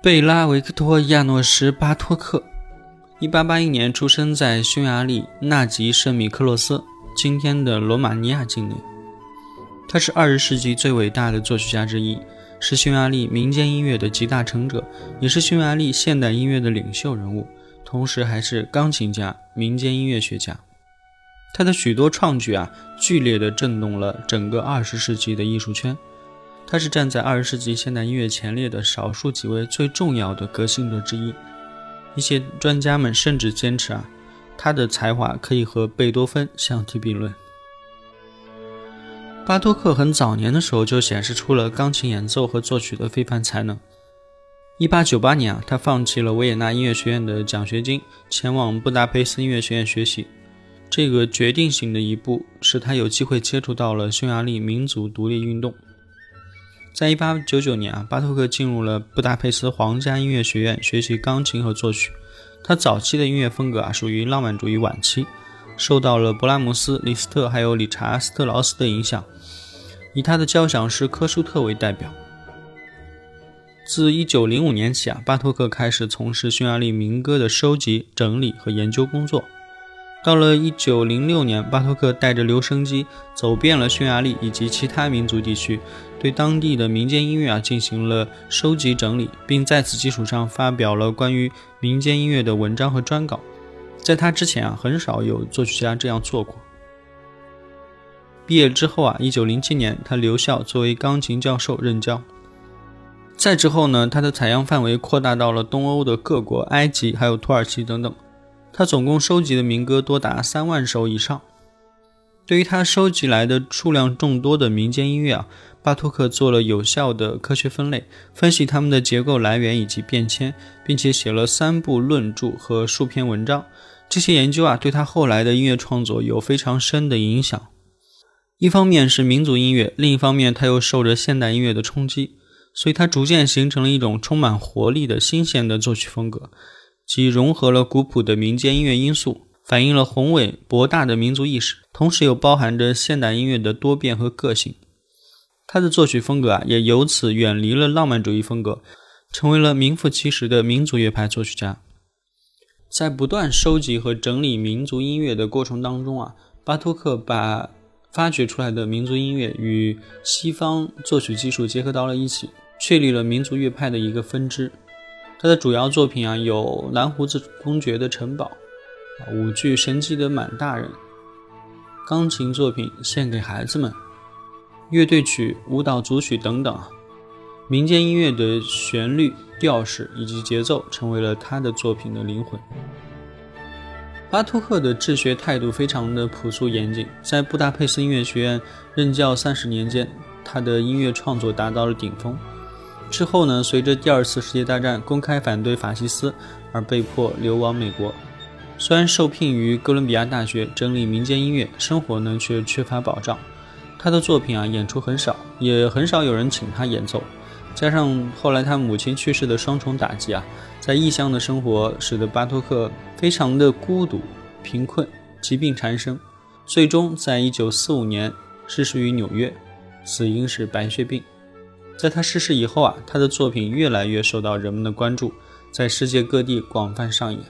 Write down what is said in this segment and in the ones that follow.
贝拉维克托·亚诺什·巴托克，一八八一年出生在匈牙利纳吉圣米克洛斯（今天的罗马尼亚境内）。他是二十世纪最伟大的作曲家之一，是匈牙利民间音乐的集大成者，也是匈牙利现代音乐的领袖人物，同时还是钢琴家、民间音乐学家。他的许多创举啊，剧烈地震动了整个二十世纪的艺术圈。他是站在二十世纪现代音乐前列的少数几位最重要的革新者之一。一些专家们甚至坚持啊，他的才华可以和贝多芬相提并论。巴托克很早年的时候就显示出了钢琴演奏和作曲的非凡才能。一八九八年啊，他放弃了维也纳音乐学院的奖学金，前往布达佩斯音乐学院学习。这个决定性的一步，使他有机会接触到了匈牙利民族独立运动。在一八九九年啊，巴托克进入了布达佩斯皇家音乐学院学习钢琴和作曲。他早期的音乐风格啊，属于浪漫主义晚期，受到了勃拉姆斯、李斯特还有理查斯特劳斯的影响，以他的交响诗科舒特为代表。自一九零五年起啊，巴托克开始从事匈牙利民歌的收集、整理和研究工作。到了一九零六年，巴托克带着留声机走遍了匈牙利以及其他民族地区，对当地的民间音乐啊进行了收集整理，并在此基础上发表了关于民间音乐的文章和专稿。在他之前啊，很少有作曲家这样做过。毕业之后啊，一九零七年他留校作为钢琴教授任教。再之后呢，他的采样范围扩大到了东欧的各国、埃及还有土耳其等等。他总共收集的民歌多达三万首以上。对于他收集来的数量众多的民间音乐啊，巴托克做了有效的科学分类，分析它们的结构来源以及变迁，并且写了三部论著和数篇文章。这些研究啊，对他后来的音乐创作有非常深的影响。一方面是民族音乐，另一方面他又受着现代音乐的冲击，所以他逐渐形成了一种充满活力的新鲜的作曲风格。即融合了古朴的民间音乐因素，反映了宏伟博大的民族意识，同时又包含着现代音乐的多变和个性。他的作曲风格啊，也由此远离了浪漫主义风格，成为了名副其实的民族乐派作曲家。在不断收集和整理民族音乐的过程当中啊，巴托克把发掘出来的民族音乐与西方作曲技术结合到了一起，确立了民族乐派的一个分支。他的主要作品啊有蓝胡子公爵的城堡、舞剧神奇的满大人、钢琴作品献给孩子们、乐队曲、舞蹈组曲等等。民间音乐的旋律、调式以及节奏成为了他的作品的灵魂。巴托克的治学态度非常的朴素严谨，在布达佩斯音乐学院任教三十年间，他的音乐创作达到了顶峰。之后呢，随着第二次世界大战公开反对法西斯而被迫流亡美国。虽然受聘于哥伦比亚大学整理民间音乐，生活呢却缺乏保障。他的作品啊演出很少，也很少有人请他演奏。加上后来他母亲去世的双重打击啊，在异乡的生活使得巴托克非常的孤独、贫困、疾病缠身，最终在一九四五年逝世于纽约，死因是白血病。在他逝世以后啊，他的作品越来越受到人们的关注，在世界各地广泛上演。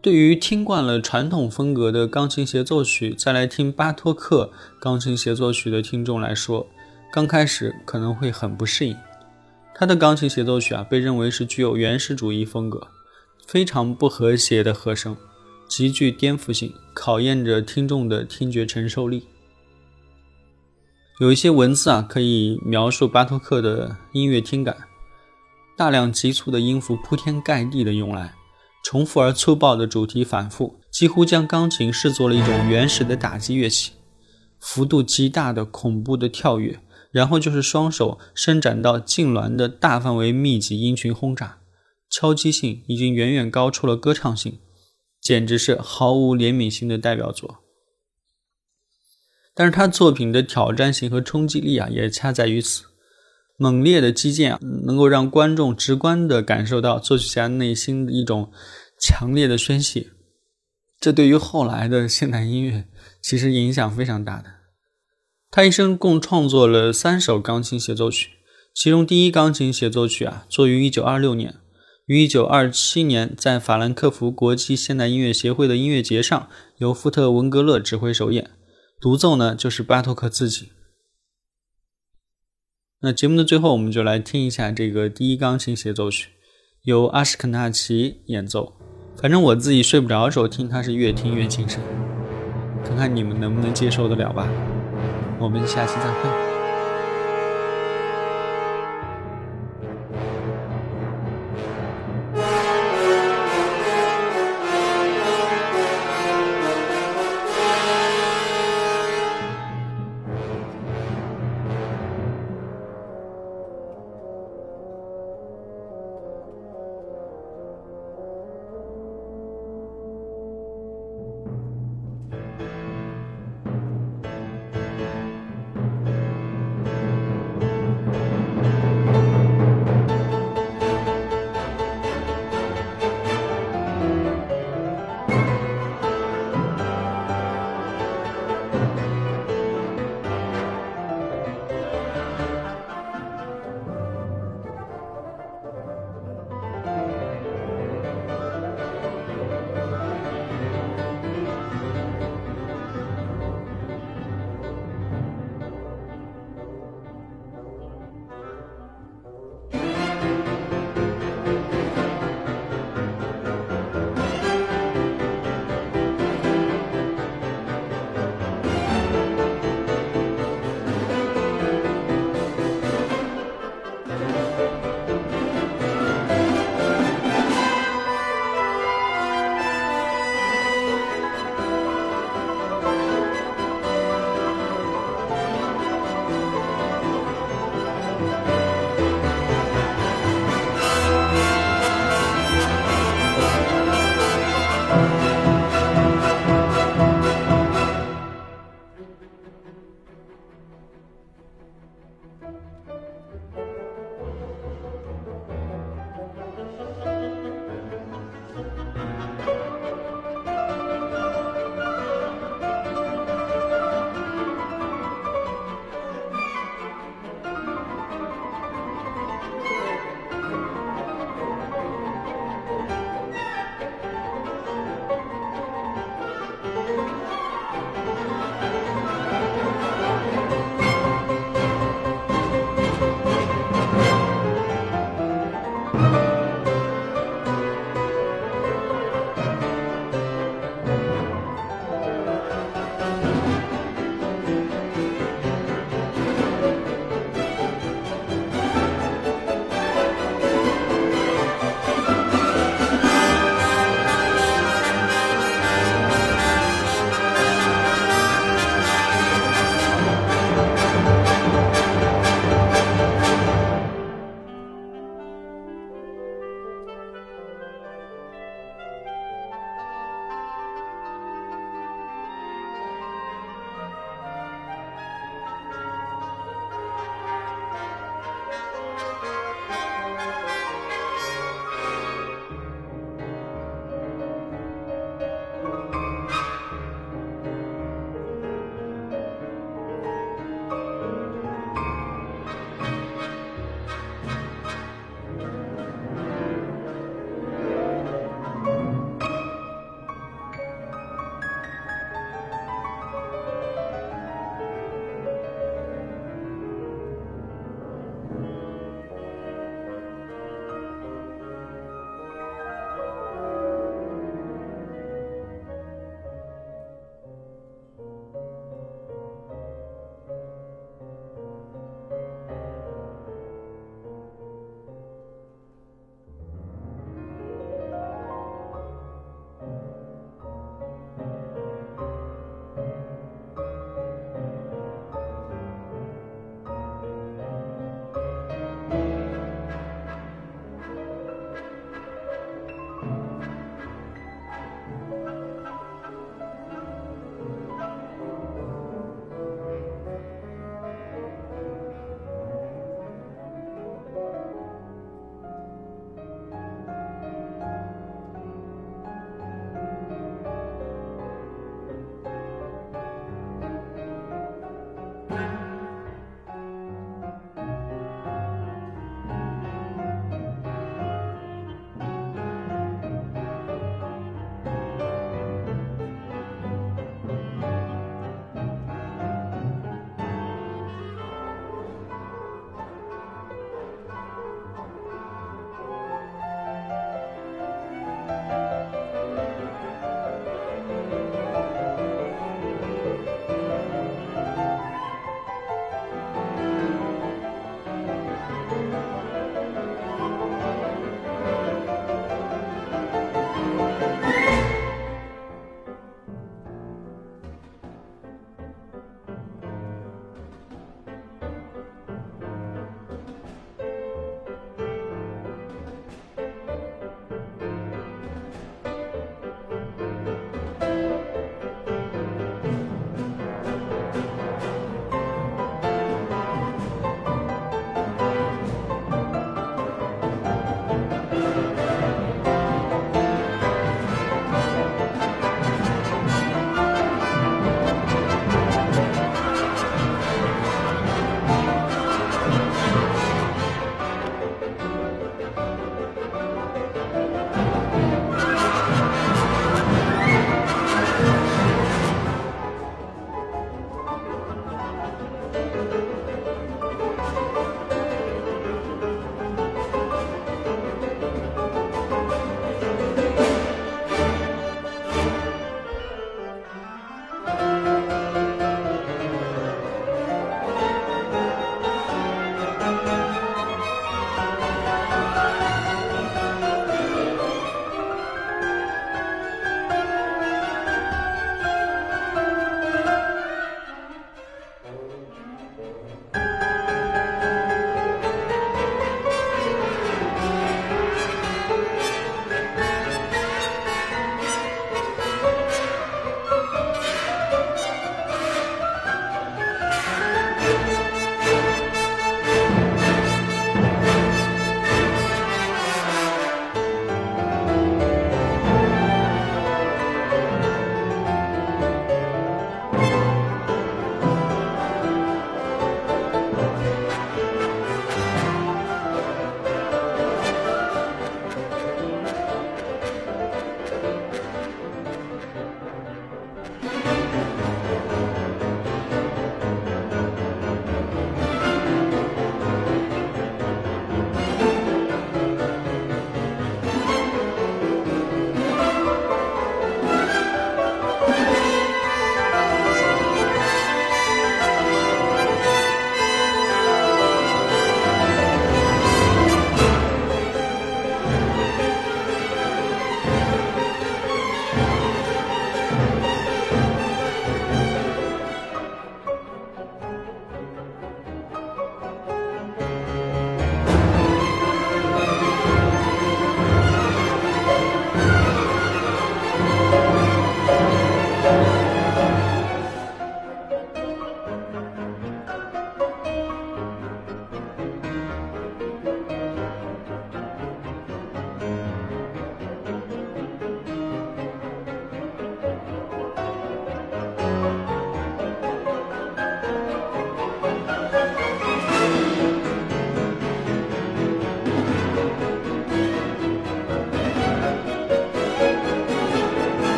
对于听惯了传统风格的钢琴协奏曲，再来听巴托克钢琴协奏曲的听众来说，刚开始可能会很不适应。他的钢琴协奏曲啊，被认为是具有原始主义风格，非常不和谐的和声，极具颠覆性，考验着听众的听觉承受力。有一些文字啊，可以描述巴托克的音乐听感：大量急促的音符铺天盖地的涌来。重复而粗暴的主题反复，几乎将钢琴视作了一种原始的打击乐器。幅度极大的恐怖的跳跃，然后就是双手伸展到痉挛的大范围密集音群轰炸，敲击性已经远远高出了歌唱性，简直是毫无怜悯心的代表作。但是他作品的挑战性和冲击力啊，也恰在于此。猛烈的击剑啊，能够让观众直观地感受到作曲家内心的一种强烈的宣泄，这对于后来的现代音乐其实影响非常大的。他一生共创作了三首钢琴协奏曲，其中第一钢琴协奏曲啊，作于1926年，于1927年在法兰克福国际现代音乐协会的音乐节上由福特文格勒指挥首演，独奏呢就是巴托克自己。那节目的最后，我们就来听一下这个第一钢琴协奏曲，由阿什肯纳奇演奏。反正我自己睡不着的时候听，它是越听越精神。看看你们能不能接受得了吧。我们下期再会。